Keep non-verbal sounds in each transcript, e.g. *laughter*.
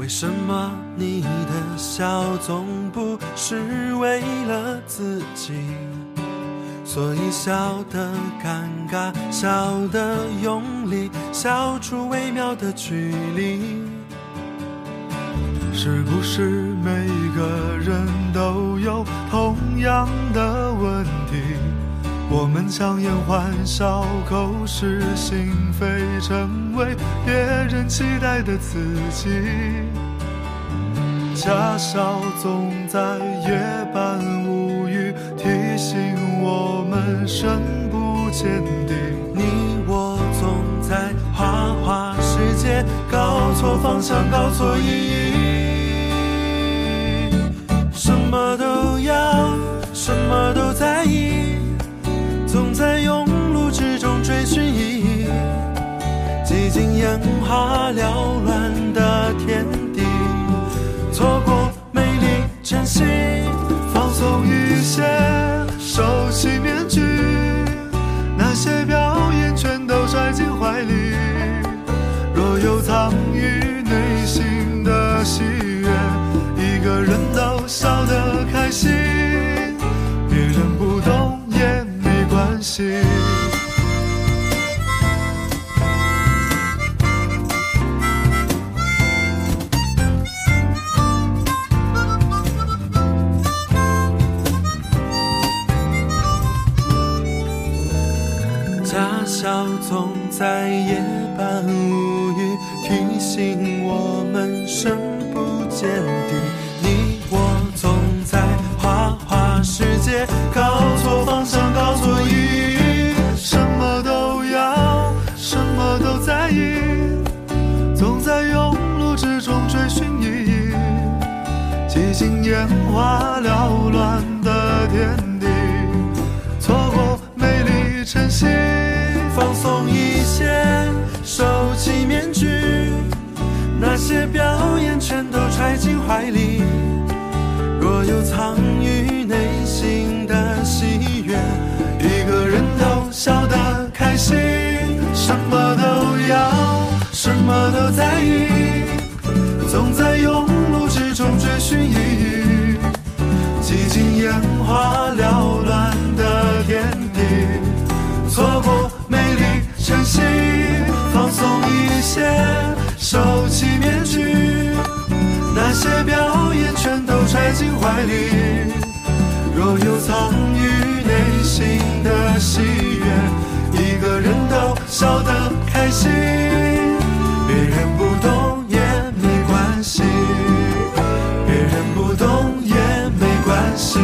为什么你的笑总不是为了自己？所以笑得尴尬，笑得用力，笑出微妙的距离。是不是每个人都有同样的问题？我们强颜欢笑，口是心非，成为别人期待的自己。假笑总在夜半无语，提醒我们身不见底。你我总在花花世界搞错方向，搞错意义。什么都要，什么都他缭乱的天地，错过美丽珍惜，放松一些，收起面具，那些表演全都揣进怀里。若有藏于内心的喜悦，一个人的提醒我们深不见底。你我总在花花世界搞错方向，搞错意义。什么都要，什么都在意，总在庸碌之中追寻意义。几经烟花缭乱的天地，错过美丽晨曦。放松一些，海里。若有藏于内心的喜悦，一个人都笑得开心。什么都要，什么都在意，总在庸碌之中追寻意义。几经烟花缭乱些表演全都揣进怀里。若有藏于内心的喜悦，一个人都笑得开心。别人不懂也没关系，别人不懂也没关系，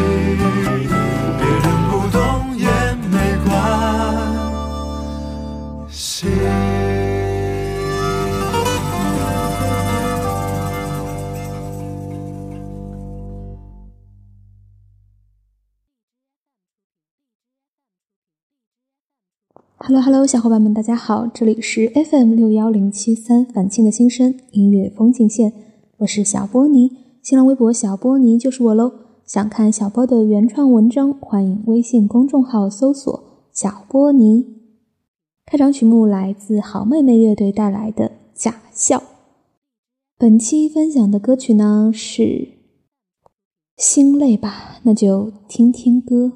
Hello Hello，小伙伴们，大家好，这里是 FM 六幺零七三反庆的新声音乐风景线，我是小波尼，新浪微博小波尼就是我喽。想看小波的原创文章，欢迎微信公众号搜索“小波尼”。开场曲目来自好妹妹乐队带来的《假笑》。本期分享的歌曲呢是《心累吧》，那就听听歌，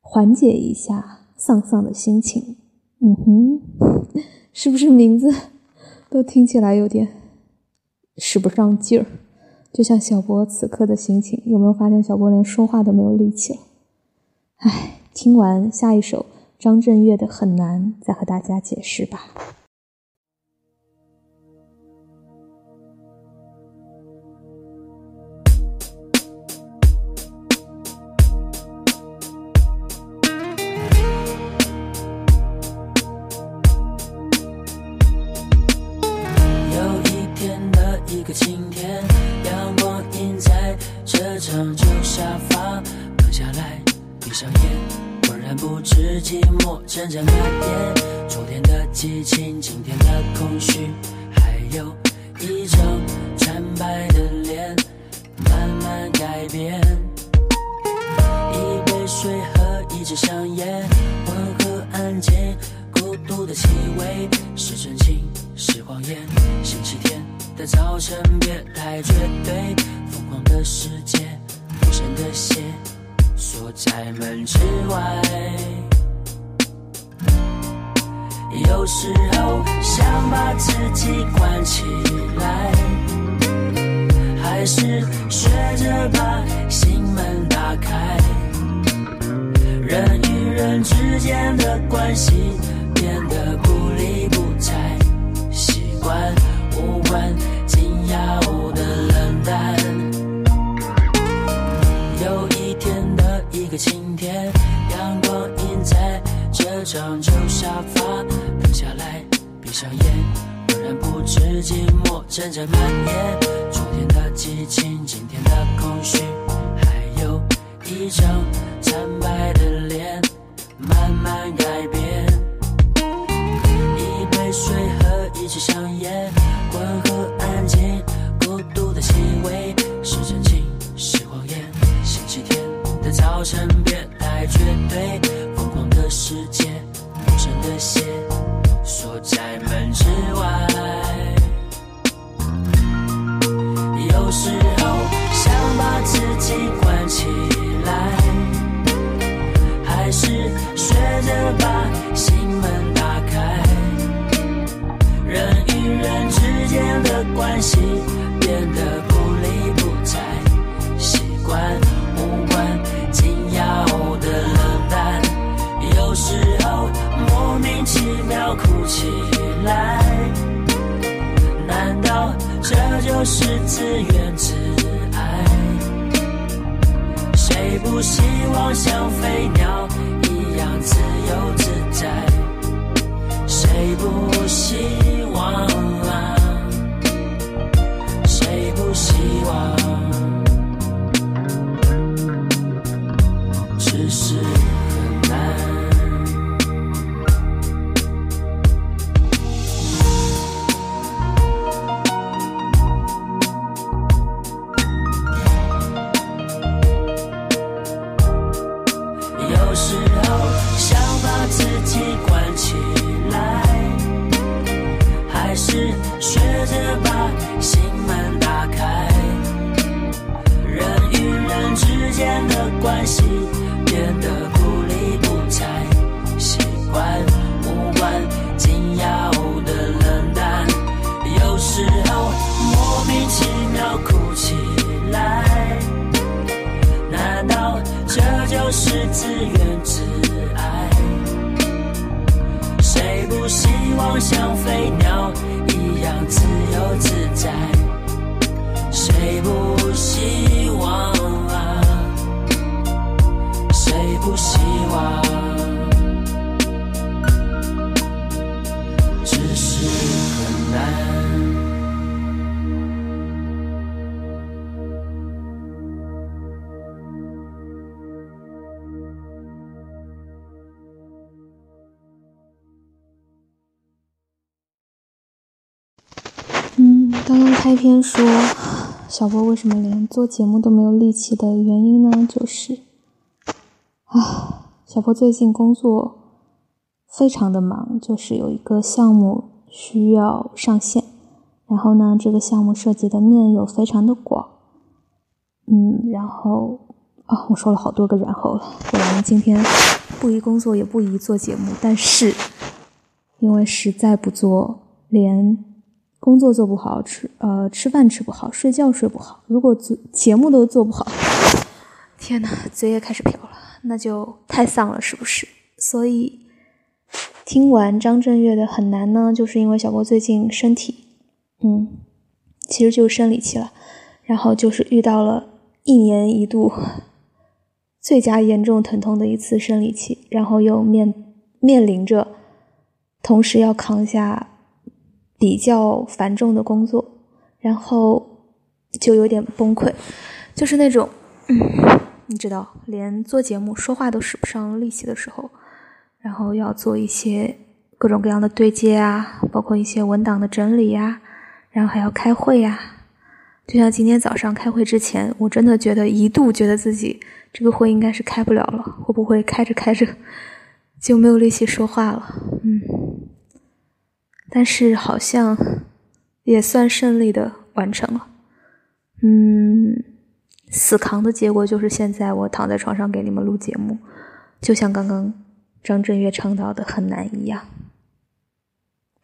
缓解一下。丧丧的心情，嗯哼，*laughs* 是不是名字都听起来有点使不上劲儿？就像小波此刻的心情，有没有发现小波连说话都没有力气了？唉，听完下一首张震岳的《很难》，再和大家解释吧。寞正在蔓延。昨天的激情，今天的空虚，还有一张惨白的脸，慢慢改变。一杯水和一支香烟，温和安静，孤独的气味，是真情，是谎言。星期天。的早晨别太绝对，疯狂的世界，无声的鞋锁在门之外。有时候想把自己关起来，还是学着把心门打开。人与人之间的关系变得不理不睬，习惯无关紧要的冷淡。有一天的一个晴天，阳光映在这张旧沙发，闭上眼，忽然不知寂寞正在蔓延。昨天的激情，今天的空虚，还有一张惨白的脸，慢慢改变。一杯水和一支香烟，温和安静，孤独的气味是真情，是谎言。星期天的早晨别太绝对，疯狂的世界，陌生的鞋锁在关系变得自爱？谁不希望像飞鸟一样自由自在？谁不希望啊？谁不希望？刚刚开篇说小波为什么连做节目都没有力气的原因呢，就是啊，小波最近工作非常的忙，就是有一个项目需要上线，然后呢，这个项目涉及的面又非常的广，嗯，然后啊，我说了好多个然后了，果然今天不宜工作也不宜做节目，但是因为实在不做，连工作做不好，吃呃吃饭吃不好，睡觉睡不好，如果做节目都做不好，天呐，嘴也开始瓢了，那就太丧了，是不是？所以听完张震岳的《很难》呢，就是因为小波最近身体，嗯，其实就是生理期了，然后就是遇到了一年一度最佳严重疼痛的一次生理期，然后又面面临着同时要扛下。比较繁重的工作，然后就有点崩溃，就是那种，嗯，你知道，连做节目说话都使不上力气的时候，然后要做一些各种各样的对接啊，包括一些文档的整理呀、然后还要开会呀、就像今天早上开会之前，我真的觉得一度觉得自己这个会应该是开不了了，会不会开着开着 *laughs* 就没有力气说话了？嗯。但是好像也算顺利的完成了。嗯，死扛的结果就是现在我躺在床上给你们录节目，就像刚刚张震岳唱到的很难一样。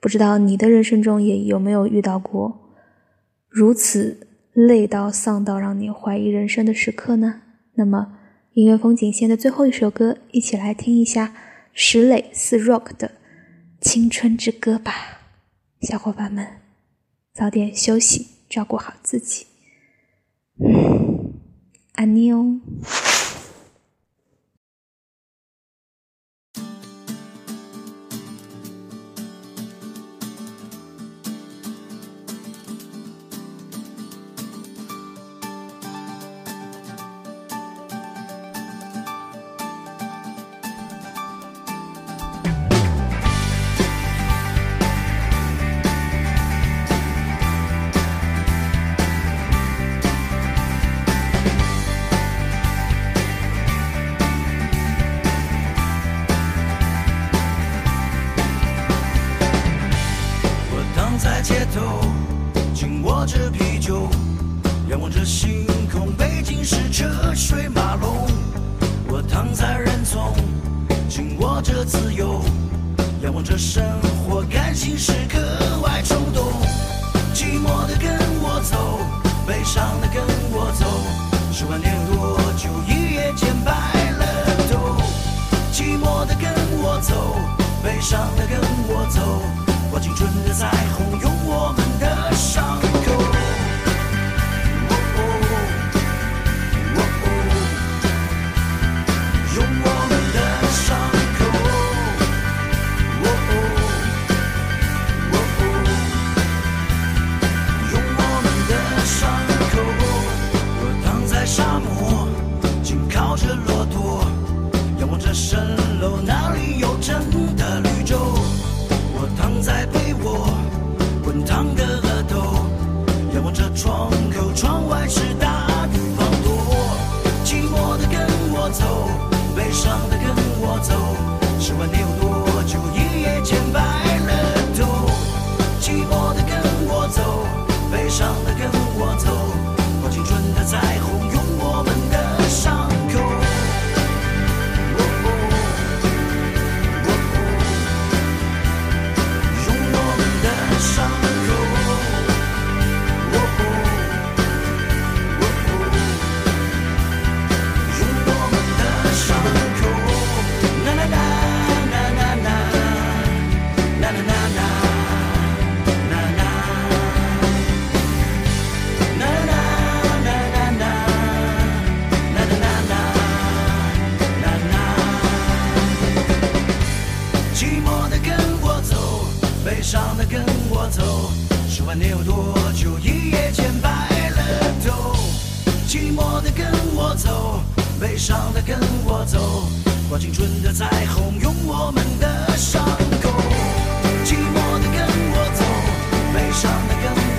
不知道你的人生中也有没有遇到过如此累到丧到让你怀疑人生的时刻呢？那么音乐风景线的最后一首歌，一起来听一下石磊四 Rock 的《青春之歌》吧，小伙伴们，早点休息，照顾好自己。嗯，安妮哦。握着自由，仰望着生活，感情是格外冲动，寂寞的跟我走，悲伤的跟我走，十万年多久，一夜间白了头，寂寞的跟我走，悲伤的跟我走，挂青春的彩虹，用我们。伤的跟我走，十万年有多久？一夜间白了头。寂寞的跟我走，悲伤的跟我走。花青春的彩虹，用我们的伤口。寂寞的跟我走，悲伤的跟我。